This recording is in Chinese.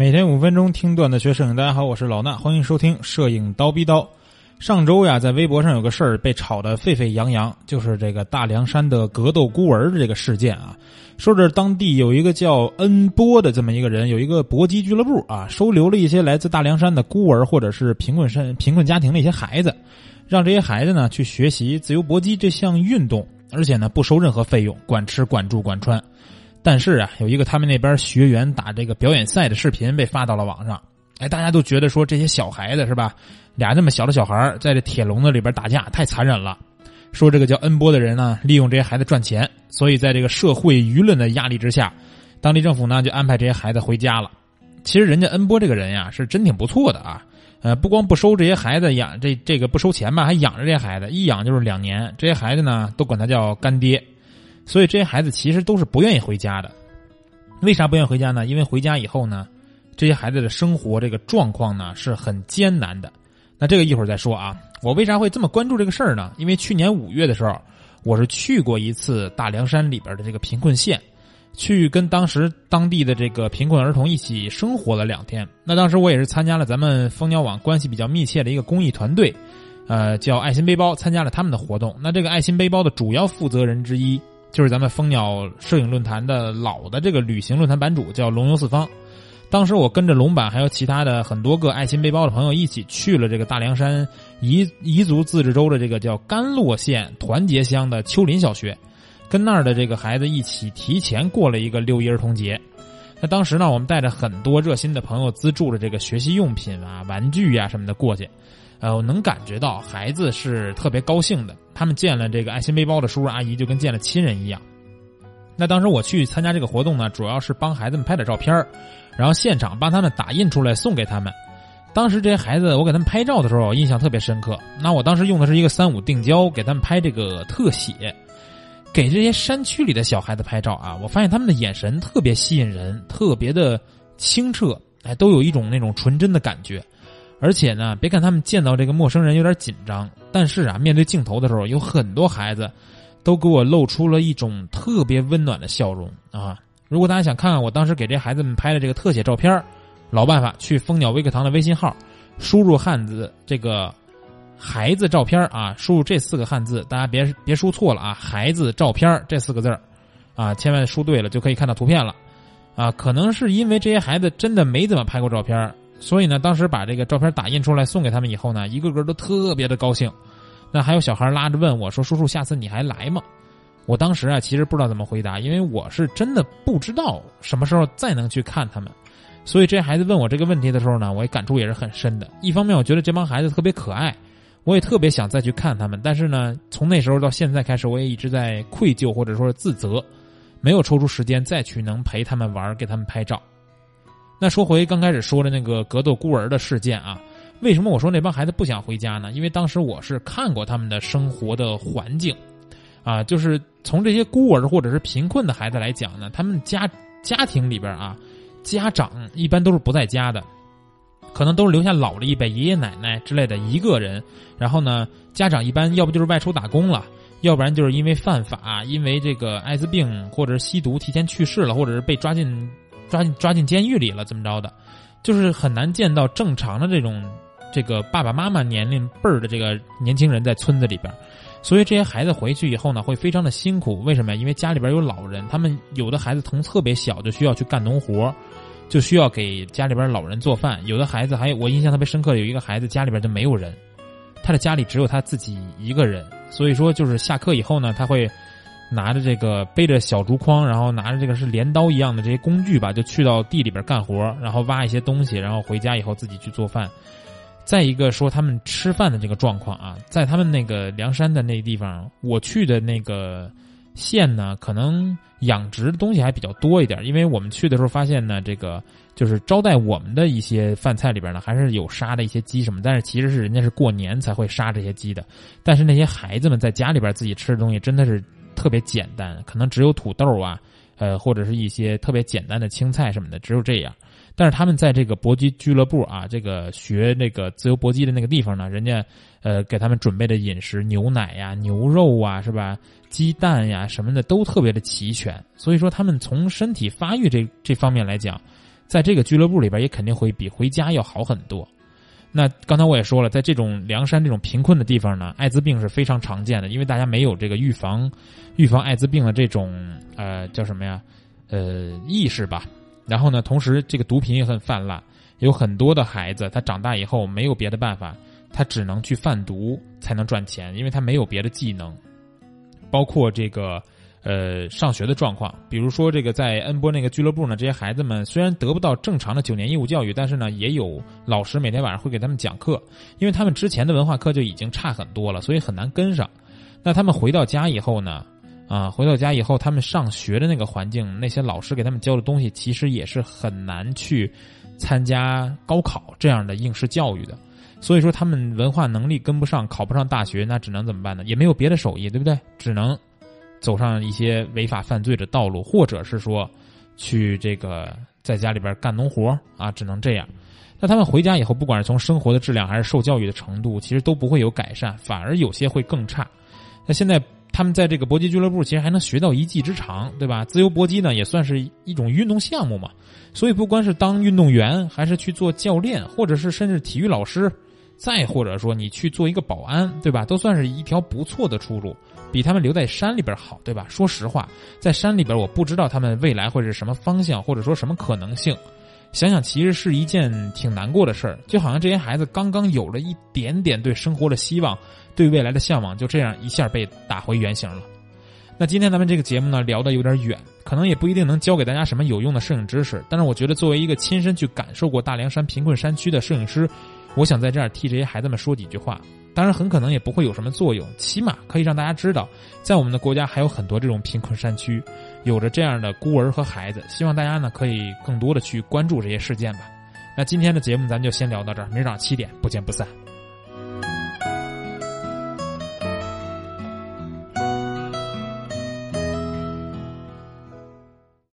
每天五分钟听段子学摄影，大家好，我是老衲，欢迎收听摄影刀逼刀。上周呀，在微博上有个事儿被炒得沸沸扬扬，就是这个大凉山的格斗孤儿这个事件啊。说这当地有一个叫恩波的这么一个人，有一个搏击俱乐部啊，收留了一些来自大凉山的孤儿或者是贫困山贫困家庭的一些孩子，让这些孩子呢去学习自由搏击这项运动，而且呢不收任何费用，管吃管住管穿。但是啊，有一个他们那边学员打这个表演赛的视频被发到了网上。哎，大家都觉得说这些小孩子是吧？俩那么小的小孩在这铁笼子里边打架，太残忍了。说这个叫恩波的人呢，利用这些孩子赚钱，所以在这个社会舆论的压力之下，当地政府呢就安排这些孩子回家了。其实人家恩波这个人呀，是真挺不错的啊。呃，不光不收这些孩子养，这这个不收钱吧，还养着这孩子，一养就是两年。这些孩子呢，都管他叫干爹。所以这些孩子其实都是不愿意回家的。为啥不愿意回家呢？因为回家以后呢。这些孩子的生活这个状况呢是很艰难的，那这个一会儿再说啊。我为啥会这么关注这个事儿呢？因为去年五月的时候，我是去过一次大凉山里边的这个贫困县，去跟当时当地的这个贫困儿童一起生活了两天。那当时我也是参加了咱们蜂鸟网关系比较密切的一个公益团队，呃，叫爱心背包，参加了他们的活动。那这个爱心背包的主要负责人之一，就是咱们蜂鸟摄影论坛的老的这个旅行论坛版主，叫龙游四方。当时我跟着龙板还有其他的很多个爱心背包的朋友一起去了这个大凉山彝彝族自治州的这个叫甘洛县团结乡的丘林小学，跟那儿的这个孩子一起提前过了一个六一儿童节。那当时呢，我们带着很多热心的朋友资助了这个学习用品啊、玩具呀什么的过去，呃，我能感觉到孩子是特别高兴的。他们见了这个爱心背包的叔叔阿姨，就跟见了亲人一样。那当时我去参加这个活动呢，主要是帮孩子们拍点照片然后现场帮他们打印出来送给他们。当时这些孩子，我给他们拍照的时候，印象特别深刻。那我当时用的是一个三五定焦，给他们拍这个特写，给这些山区里的小孩子拍照啊。我发现他们的眼神特别吸引人，特别的清澈，哎，都有一种那种纯真的感觉。而且呢，别看他们见到这个陌生人有点紧张，但是啊，面对镜头的时候，有很多孩子。都给我露出了一种特别温暖的笑容啊！如果大家想看看我当时给这孩子们拍的这个特写照片，老办法，去蜂鸟微课堂的微信号，输入汉字这个“孩子照片”啊，输入这四个汉字，大家别别输错了啊！“孩子照片”这四个字啊，千万输对了就可以看到图片了啊！可能是因为这些孩子真的没怎么拍过照片，所以呢，当时把这个照片打印出来送给他们以后呢，一个个都特别的高兴。那还有小孩拉着问我说：“叔叔，下次你还来吗？”我当时啊，其实不知道怎么回答，因为我是真的不知道什么时候再能去看他们。所以这孩子问我这个问题的时候呢，我也感触也是很深的。一方面，我觉得这帮孩子特别可爱，我也特别想再去看他们。但是呢，从那时候到现在开始，我也一直在愧疚或者说自责，没有抽出时间再去能陪他们玩，给他们拍照。那说回刚开始说的那个格斗孤儿的事件啊。为什么我说那帮孩子不想回家呢？因为当时我是看过他们的生活的环境，啊，就是从这些孤儿或者是贫困的孩子来讲呢，他们家家庭里边啊，家长一般都是不在家的，可能都是留下老了一辈爷爷奶奶之类的一个人，然后呢，家长一般要不就是外出打工了，要不然就是因为犯法，因为这个艾滋病或者是吸毒提前去世了，或者是被抓进抓进抓进监狱里了，怎么着的，就是很难见到正常的这种。这个爸爸妈妈年龄辈儿的这个年轻人在村子里边，所以这些孩子回去以后呢，会非常的辛苦。为什么呀？因为家里边有老人，他们有的孩子从特别小就需要去干农活，就需要给家里边老人做饭。有的孩子还有我印象特别深刻，有一个孩子家里边就没有人，他的家里只有他自己一个人。所以说，就是下课以后呢，他会拿着这个背着小竹筐，然后拿着这个是镰刀一样的这些工具吧，就去到地里边干活，然后挖一些东西，然后回家以后自己去做饭。再一个说他们吃饭的这个状况啊，在他们那个梁山的那个地方，我去的那个县呢，可能养殖的东西还比较多一点。因为我们去的时候发现呢，这个就是招待我们的一些饭菜里边呢，还是有杀的一些鸡什么。但是其实是人家是过年才会杀这些鸡的。但是那些孩子们在家里边自己吃的东西真的是特别简单，可能只有土豆啊，呃，或者是一些特别简单的青菜什么的，只有这样。但是他们在这个搏击俱乐部啊，这个学那个自由搏击的那个地方呢，人家呃给他们准备的饮食，牛奶呀、牛肉啊，是吧？鸡蛋呀什么的都特别的齐全。所以说，他们从身体发育这这方面来讲，在这个俱乐部里边也肯定会比回家要好很多。那刚才我也说了，在这种凉山这种贫困的地方呢，艾滋病是非常常见的，因为大家没有这个预防预防艾滋病的这种呃叫什么呀呃意识吧。然后呢，同时这个毒品也很泛滥，有很多的孩子他长大以后没有别的办法，他只能去贩毒才能赚钱，因为他没有别的技能，包括这个。呃，上学的状况，比如说这个在恩波那个俱乐部呢，这些孩子们虽然得不到正常的九年义务教育，但是呢，也有老师每天晚上会给他们讲课，因为他们之前的文化课就已经差很多了，所以很难跟上。那他们回到家以后呢，啊，回到家以后，他们上学的那个环境，那些老师给他们教的东西，其实也是很难去参加高考这样的应试教育的。所以说，他们文化能力跟不上，考不上大学，那只能怎么办呢？也没有别的手艺，对不对？只能。走上一些违法犯罪的道路，或者是说，去这个在家里边干农活啊，只能这样。那他们回家以后，不管是从生活的质量还是受教育的程度，其实都不会有改善，反而有些会更差。那现在他们在这个搏击俱乐部，其实还能学到一技之长，对吧？自由搏击呢，也算是一种运动项目嘛。所以不光是当运动员，还是去做教练，或者是甚至体育老师。再或者说你去做一个保安，对吧？都算是一条不错的出路，比他们留在山里边好，对吧？说实话，在山里边，我不知道他们未来会是什么方向，或者说什么可能性。想想其实是一件挺难过的事儿，就好像这些孩子刚刚有了一点点对生活的希望，对未来的向往，就这样一下被打回原形了。那今天咱们这个节目呢，聊的有点远，可能也不一定能教给大家什么有用的摄影知识，但是我觉得作为一个亲身去感受过大凉山贫困山区的摄影师。我想在这儿替这些孩子们说几句话，当然很可能也不会有什么作用，起码可以让大家知道，在我们的国家还有很多这种贫困山区，有着这样的孤儿和孩子。希望大家呢可以更多的去关注这些事件吧。那今天的节目咱就先聊到这儿，明儿早上七点不见不散。